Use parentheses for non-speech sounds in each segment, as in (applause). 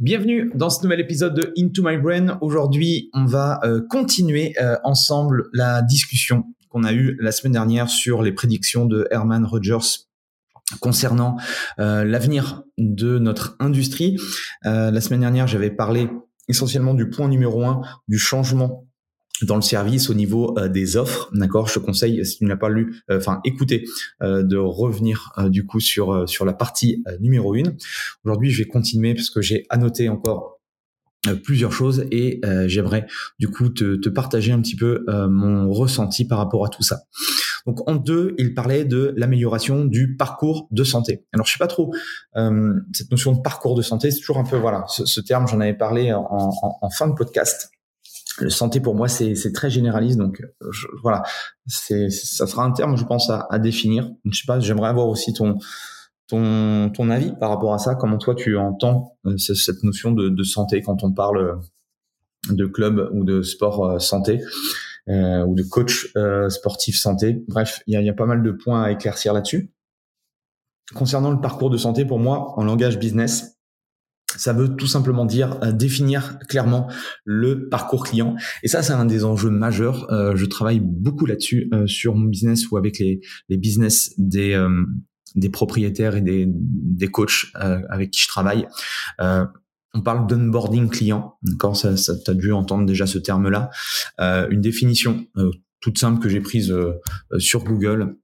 Bienvenue dans ce nouvel épisode de Into My Brain. Aujourd'hui, on va euh, continuer euh, ensemble la discussion qu'on a eue la semaine dernière sur les prédictions de Herman Rogers concernant euh, l'avenir de notre industrie. la semaine dernière, j'avais parlé essentiellement du point numéro un, du changement dans le service au niveau euh, des offres, d'accord? Je te conseille, si tu ne l'as pas lu, euh, enfin écoutez, euh, de revenir du coup sur sur la partie numéro une. Aujourd'hui, je vais continuer parce que j'ai annoté encore plusieurs choses et j'aimerais du coup te, te, partager un petit peu mon ressenti par rapport à tout ça. Donc en deux, il parlait de l'amélioration du parcours de santé. Alors je sais pas trop cette notion de parcours de santé, c'est toujours un peu voilà ce, ce terme, j'en avais parlé en, en, en fin de podcast le santé pour moi c'est très généraliste donc voilà. C'est ça sera un terme je pense à, à, définir. Je sais pas j'aimerais avoir aussi ton ton ton avis par rapport à ça. Comment toi tu entends euh, cette notion de, de santé quand on parle de club ou de sport euh, santé euh, ou de coach euh, sportif santé. Bref il y a, y a pas mal de points à éclaircir là-dessus. Concernant le parcours de santé pour moi en langage business ça veut tout simplement dire euh, définir clairement le parcours client. Et ça, c'est un des enjeux majeurs. Euh, je travaille beaucoup là-dessus euh, sur mon business ou avec les, les business des, des propriétaires et des, des coachs avec qui je travaille. on parle d'onboarding client. Quand ça, ça tu as dû entendre déjà ce terme-là. une définition toute simple que j'ai prise sur Google.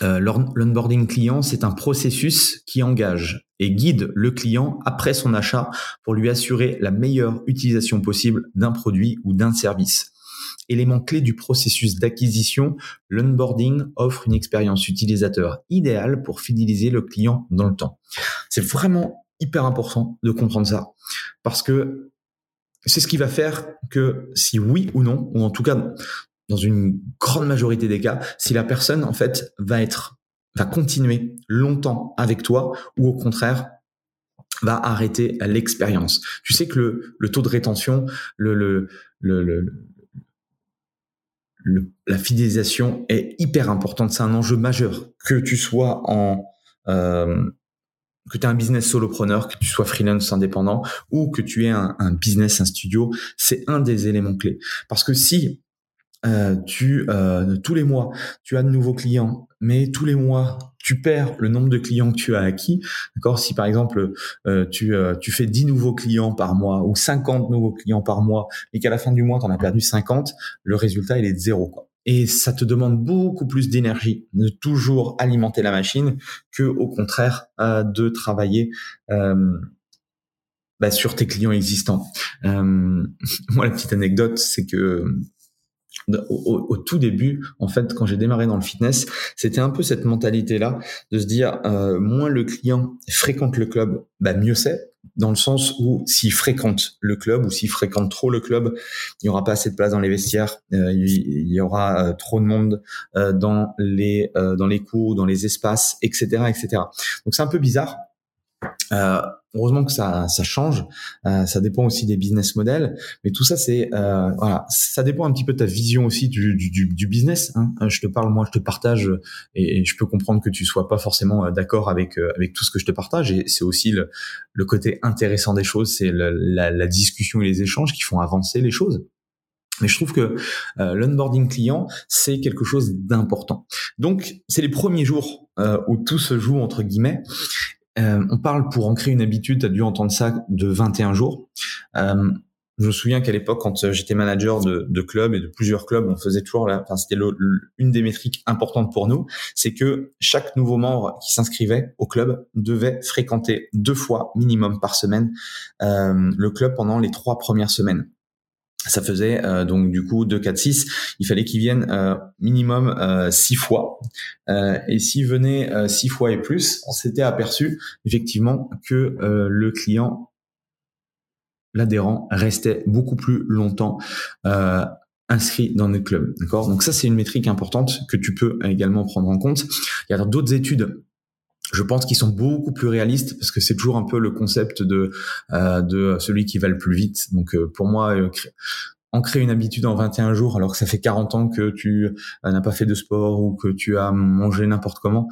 L'onboarding client, c'est un processus qui engage et guide le client après son achat pour lui assurer la meilleure utilisation possible d'un produit ou d'un service. Élément clé du processus d'acquisition, l'onboarding offre une expérience utilisateur idéale pour fidéliser le client dans le temps. C'est vraiment hyper important de comprendre ça parce que c'est ce qui va faire que si oui ou non, ou en tout cas dans une grande majorité des cas, si la personne en fait va être va continuer longtemps avec toi ou au contraire va arrêter l'expérience. Tu sais que le, taux de rétention, le, le, le, la fidélisation est hyper importante. C'est un enjeu majeur. Que tu sois en euh, que tu aies un business solopreneur, que tu sois freelance indépendant ou que tu aies un, un business, un studio, c'est un des éléments clés. Parce que si euh, tu euh, tous les mois tu as de nouveaux clients, mais tous les mois tu perds le nombre de clients que tu as acquis. D'accord? Si par exemple euh, tu, tu fais 10 nouveaux clients par mois ou 50 nouveaux clients par mois et qu'à la fin du mois tu en as perdu 50, le résultat il est de zéro. Quoi. Et ça te demande beaucoup plus d'énergie de toujours alimenter la machine que au contraire de travailler bah, sur tes clients existants. (laughs) moi la petite anecdote c'est que au, au, tout début, en fait, quand j'ai démarré dans le fitness, c'était un peu cette mentalité-là de se dire euh, moins le client fréquente le club, bah mieux c'est, dans le sens où s'ils fréquentent le club ou s'ils fréquentent trop le club, il n'y aura pas assez de place dans les vestiaires, euh, il y aura euh, trop de monde euh, dans les dans les cours, dans les espaces, etc., etc. Donc c'est un peu bizarre. Euh, heureusement que ça, ça change. Euh, ça dépend aussi des business models, mais tout ça, c'est euh, voilà, ça dépend un petit peu de ta vision aussi du, du, du business. Hein. Je te parle, moi, je te partage, et, je peux comprendre que tu sois pas forcément d'accord avec avec tout ce que je te partage. Et c'est aussi le, le côté intéressant des choses, c'est la, la discussion et les échanges qui font avancer les choses. Mais je trouve que euh, l'onboarding client, c'est quelque chose d'important. Donc, c'est les premiers jours euh, où tout se joue, entre guillemets. Euh, on parle pour en créer une habitude, tu as dû entendre ça, de 21 jours. Euh, je me souviens qu'à l'époque, quand euh, j'étais manager de, de clubs et de plusieurs clubs, on faisait toujours, là, enfin, c'était une des métriques importantes pour nous, c'est que chaque nouveau membre qui s'inscrivait au club devait fréquenter deux fois minimum par semaine le club pendant les trois premières semaines ça faisait euh, donc du coup 2, 4, 6. Il fallait qu'ils viennent euh, minimum euh, 6 fois. Euh, et s'ils venaient 6 fois et plus, on s'était aperçu effectivement que le client, l'adhérent, restait beaucoup plus longtemps inscrit dans notre club. D'accord? Donc ça, c'est une métrique importante que tu peux également prendre en compte. Il y a d'autres études je pense qu'ils sont beaucoup plus réalistes parce que c'est toujours un peu le concept de euh, de celui qui va le plus vite. Donc euh, pour moi, euh, ancrer une habitude en 21 jours alors que ça fait 40 ans que tu n'as pas fait de sport ou que tu as mangé n'importe comment,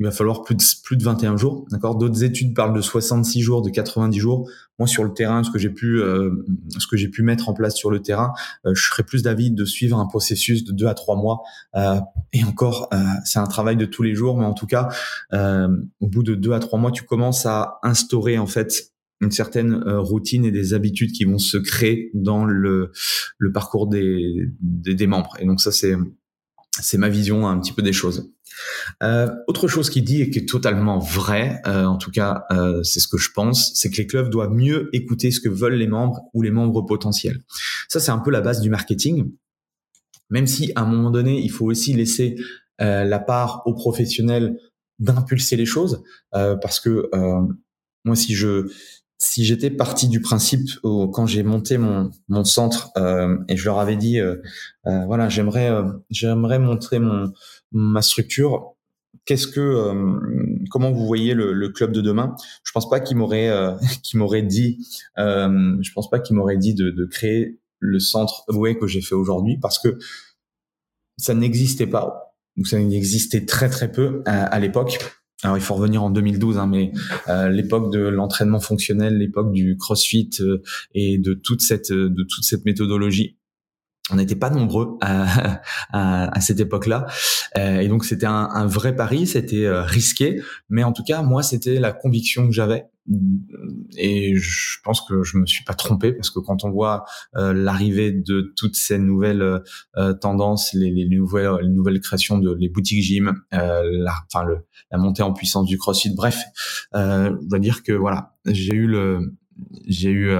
il va falloir plus de, plus de 21 jours. D'accord? D'autres études parlent de 66 jours, de 90 jours. Moi, sur le terrain, ce que j'ai pu, euh, ce que j'ai pu mettre en place sur le terrain, euh, je serais plus d'avis de suivre un processus de 2 à 3 mois. Euh, et encore, c'est un travail de tous les jours, mais en tout cas, au bout de 2 à 3 mois, tu commences à instaurer en fait une certaine routine et des habitudes qui vont se créer dans le, le parcours des, des, des membres. Et donc ça, c'est c'est ma vision un petit peu des choses. Euh, autre chose qui dit et qui est totalement vrai, euh, en tout cas euh, c'est ce que je pense, c'est que les clubs doivent mieux écouter ce que veulent les membres ou les membres potentiels. Ça c'est un peu la base du marketing. Même si à un moment donné il faut aussi laisser la part aux professionnels d'impulser les choses, parce que moi si je si j'étais parti du principe quand j'ai monté mon, mon centre euh, et je leur avais dit euh, euh, voilà j'aimerais j'aimerais montrer mon ma structure qu'est-ce que comment vous voyez le, le, club de demain? Je pense pas qu'ils m'auraient (laughs) qui m'aurait dit je pense pas qu'ils m'auraient dit de, de, créer le centre Away que j'ai fait aujourd'hui parce que ça n'existait pas ou ça n'existait très très peu à l'époque alors il faut revenir en 2012, hein, mais euh, l'époque de l'entraînement fonctionnel, l'époque du CrossFit euh, et de toute cette de toute cette méthodologie, on n'était pas nombreux à, à, cette époque-là, euh, et donc c'était un, un, vrai pari, c'était risqué, mais en tout cas moi c'était la conviction que j'avais. Et je pense que je me suis pas trompé parce que quand on voit euh, l'arrivée de toutes ces nouvelles euh, tendances, les, les, nouvelles, les nouvelles créations de les boutiques gym, euh, la, enfin le, la montée en puissance du CrossFit, bref, euh, je dois dire que voilà, j'ai eu le, j'ai eu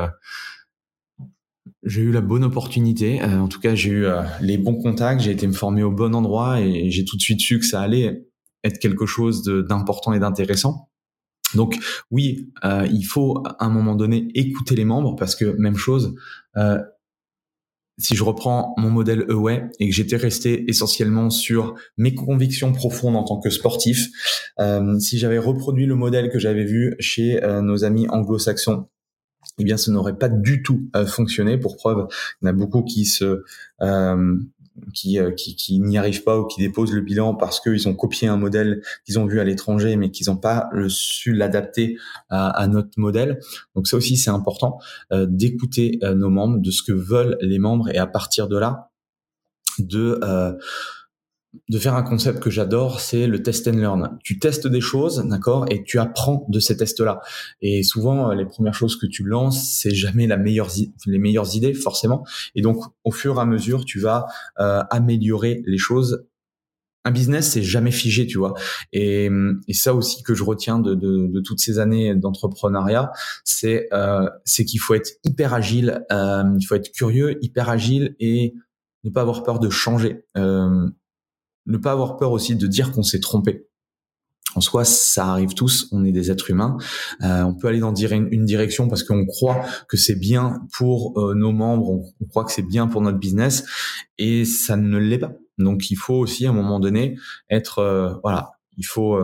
j'ai eu la bonne opportunité. en tout cas, j'ai eu les bons contacts. J'ai été me former au bon endroit et j'ai tout de suite su que ça allait être quelque chose d'important et d'intéressant. Donc oui, euh, il faut à un moment donné écouter les membres parce que même chose. Euh, si je reprends mon modèle Away et que j'étais resté essentiellement sur mes convictions profondes en tant que sportif, euh, si j'avais reproduit le modèle que j'avais vu chez nos amis anglo-saxons, eh bien, ce n'aurait pas du tout fonctionné. Pour preuve, il y en a beaucoup qui se qui, euh, qui, qui n'y arrivent pas ou qui déposent le bilan parce qu'ils ont copié un modèle qu'ils ont vu à l'étranger mais qu'ils n'ont pas su l'adapter à, à, notre modèle. Donc ça aussi c'est important euh, d'écouter euh, nos membres, de ce que veulent les membres et à partir de là de de faire un concept que j'adore, c'est le test and learn. Tu testes des choses, d'accord, et tu apprends de ces tests-là. Et souvent, euh, les premières choses que tu lances, c'est jamais la meilleure, les meilleures idées, forcément. Et donc, au fur et à mesure, tu vas euh, améliorer les choses. Un business, c'est jamais figé, tu vois. Et, et, ça aussi que je retiens de, de, de toutes ces années d'entrepreneuriat, c'est euh, qu'il faut être hyper agile, euh, il faut être curieux, hyper agile et ne pas avoir peur de changer. Euh, ne pas avoir peur aussi de dire qu'on s'est trompé. en soi, ça arrive tous, on est des êtres humains. Euh, on peut aller dans une, direction parce qu'on croit que c'est bien pour euh, nos membres, on, croit que c'est bien pour notre business, et ça ne l'est pas. Donc, il faut aussi à un moment donné être, euh, voilà, il faut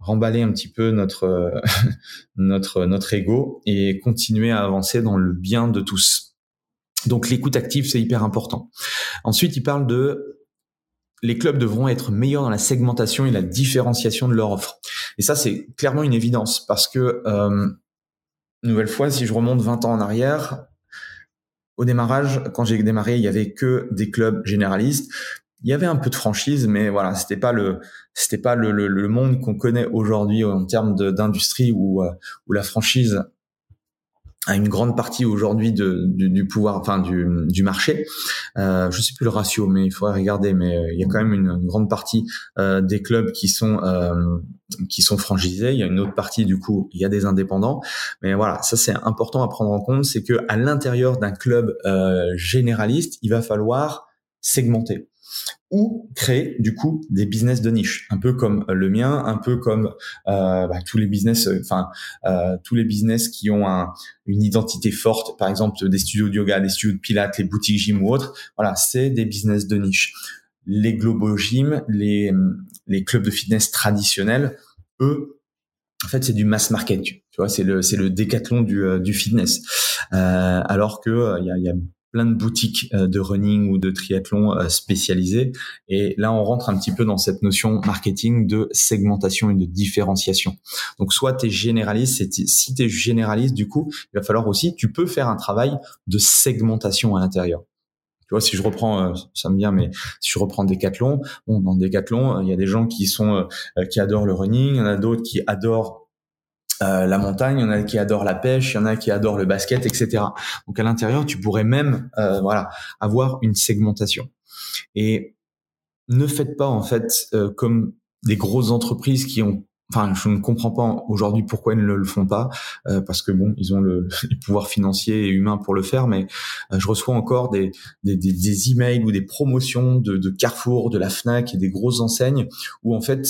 remballer un petit peu notre (laughs) notre notre ego et continuer à avancer dans le bien de tous. Donc, l'écoute active, c'est hyper important. Ensuite, il parle de les clubs devront être meilleurs dans la segmentation et la différenciation de leur offre. Et ça, c'est clairement une évidence parce que, euh, nouvelle fois, si je remonte 20 ans en arrière, au démarrage, quand j'ai démarré, il y avait que des clubs généralistes. Il y avait un peu de franchise, mais voilà, c'était pas le, c'était pas le, le, monde qu'on connaît aujourd'hui en termes d'industrie où, euh, où la franchise à une grande partie aujourd'hui du, du, pouvoir, enfin du, du marché. Euh, je sais plus le ratio, mais il faudrait regarder. Mais euh, il y a quand même une, grande partie euh, des clubs qui sont euh, qui sont franchisés. Il y a une autre partie du coup, il y a des indépendants. Mais voilà, ça c'est important à prendre en compte, c'est que à l'intérieur d'un club euh, généraliste, il va falloir segmenter ou créer du coup des business de niche, un peu comme le mien, un peu comme euh, bah, tous les business, euh, enfin euh, tous les business qui ont un, une identité forte, par exemple des studios de yoga, des studios de pilates, les boutiques gym ou autres. Voilà, c'est des business de niche. Les global gym, les les clubs de fitness traditionnels, eux, en fait, c'est du mass market. Tu vois, c'est le c'est le décathlon du, euh, du fitness. Euh, alors que il y a, y a plein de boutiques euh, de running ou de triathlon euh, spécialisées. Et là, on rentre un petit peu dans cette notion marketing de segmentation et de différenciation. Donc, soit tu es généraliste, si tu es généraliste, du coup, il va falloir aussi, tu peux faire un travail de segmentation à l'intérieur. Tu vois, si je reprends, euh, ça me vient, mais si je reprends Decathlon, bon, dans Decathlon, il y a des gens qui sont qui adorent le running, il y en a d'autres qui adorent euh, la montagne, il y en a qui adorent la pêche, il y en a qui adorent le basket, etc. Donc à l'intérieur, tu pourrais même euh, voilà avoir une segmentation. Et ne faites pas en fait euh, comme des grosses entreprises qui ont Enfin, je ne comprends pas aujourd'hui pourquoi ils ne le font pas, parce que bon, ils ont le, (laughs) pouvoir financier et humain pour le faire, mais je reçois encore des, des, des, emails ou des promotions de, de Carrefour, de la Fnac et des grosses enseignes où en fait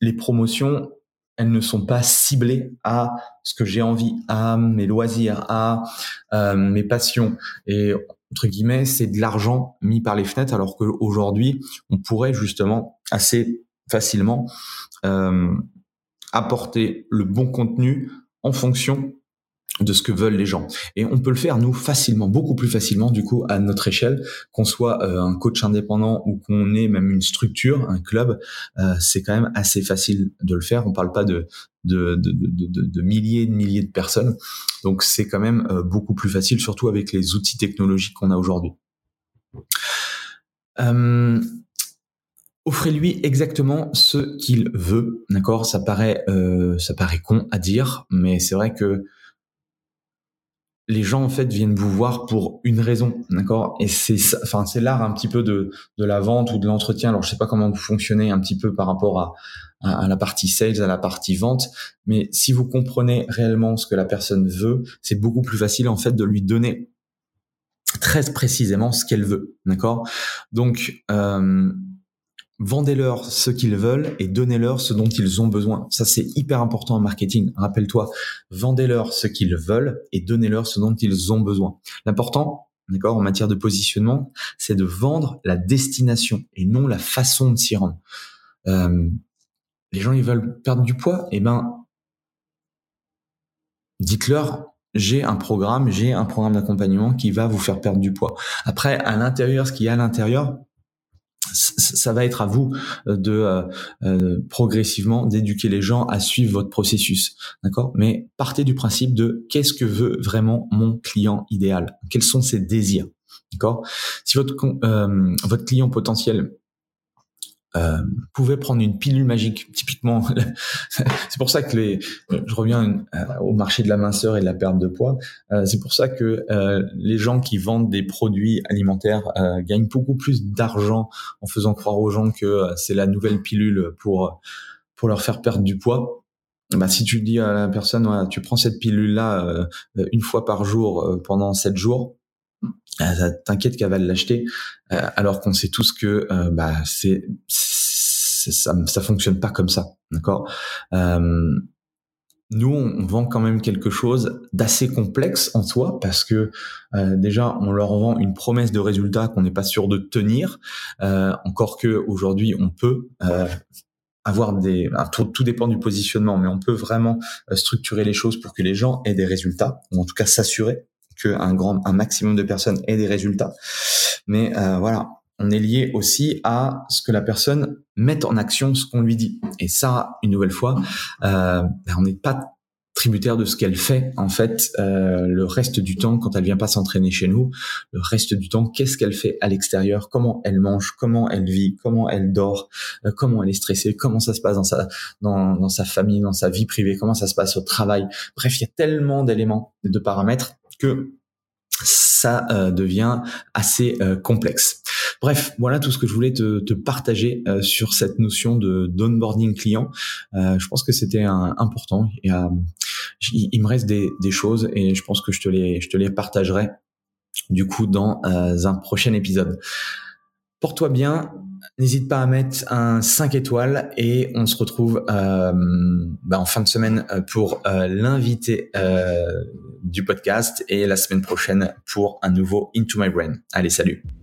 les promotions elles ne sont pas ciblées à ce que j'ai envie, à mes loisirs, à euh, mes passions. Et entre guillemets, c'est de l'argent mis par les fenêtres, alors qu'aujourd'hui, on pourrait justement assez facilement euh, apporter le bon contenu en fonction de ce que veulent les gens. Et on peut le faire, nous, facilement, beaucoup plus facilement, du coup, à notre échelle, qu'on soit euh, un coach indépendant ou qu'on ait même une structure, un club, euh, c'est quand même assez facile de le faire. On parle pas de, de, de, de, de milliers et de milliers de personnes. Donc, c'est quand même euh, beaucoup plus facile, surtout avec les outils technologiques qu'on a aujourd'hui. Offrez-lui exactement ce qu'il veut, d'accord? Ça paraît, ça paraît con à dire, mais c'est vrai que les gens en fait viennent vous voir pour une raison, d'accord? Et c'est enfin c'est l'art un petit peu de de la vente ou de l'entretien. Alors je sais pas comment vous fonctionnez un petit peu par rapport à, à, la partie sales, à la partie vente, mais si vous comprenez réellement ce que la personne veut, c'est beaucoup plus facile en fait de lui donner très précisément ce qu'elle veut, d'accord? Donc euh, vendez-leur ce qu'ils veulent et donnez-leur ce dont ils ont besoin. Ça, c'est hyper important en marketing. Rappelle-toi, vendez-leur ce qu'ils veulent et donnez-leur ce dont ils ont besoin. L'important, d'accord, en matière de positionnement, c'est de vendre la destination et non la façon de s'y rendre. Euh, les gens, ils veulent perdre du poids, eh ben, dites-leur j'ai un programme, j'ai un programme d'accompagnement qui va vous faire perdre du poids. Après, à l'intérieur, ce qu'il y a à l'intérieur, ça va être à vous euh, de euh, euh, progressivement d'éduquer les gens à suivre votre processus, d'accord? Mais partez du principe de qu'est-ce que veut vraiment mon client idéal? Quels sont ses désirs, d'accord? Si votre votre client potentiel euh, pouvait prendre une pilule magique. Typiquement, (laughs) c'est pour ça que les, je reviens euh, au marché de la minceur et de la perte de poids. Euh, c'est pour ça que euh, les gens qui vendent des produits alimentaires gagnent beaucoup plus d'argent en faisant croire aux gens que c'est la nouvelle pilule pour pour leur faire perdre du poids. Bah, si tu dis à la personne, tu prends cette pilule là une fois par jour pendant sept jours, t'inquiète qu'elle va l'acheter, alors qu'on sait tous que bah, c'est ça, ça fonctionne pas comme ça, d'accord? Euh, nous, on vend quand même quelque chose d'assez complexe en soi parce que euh, déjà, on leur vend une promesse de résultat qu'on n'est pas sûr de tenir. Euh, encore que aujourd'hui, on peut euh, avoir des, tout, dépend du positionnement, mais on peut vraiment structurer les choses pour que les gens aient des résultats ou en tout cas s'assurer qu'un grand, un maximum de personnes aient des résultats. Mais voilà, on est lié aussi à ce que la personne mette en action ce qu'on lui dit. Et ça, une nouvelle fois, euh, ben, on n'est pas tributaire de ce qu'elle fait en fait euh, le reste du temps quand elle vient pas s'entraîner chez nous le reste du temps qu'est-ce qu'elle fait à l'extérieur comment elle mange comment elle vit comment elle dort euh, comment elle est stressée comment ça se passe dans sa dans, dans sa famille dans sa vie privée comment ça se passe au travail bref il y a tellement d'éléments de paramètres que ça euh, devient assez euh, complexe. Bref, voilà tout ce que je voulais te, partager euh, sur cette notion de d'onboarding client. je pense que c'était important. Il, me reste des, des, choses et je pense que je te les je te les partagerai du coup dans un prochain épisode. Porte-toi bien, n'hésite pas à mettre un 5 étoiles et on se retrouve euh, bah, en fin de semaine pour euh, l'invité euh, du podcast et la semaine prochaine pour un nouveau Into My Brain. Allez, salut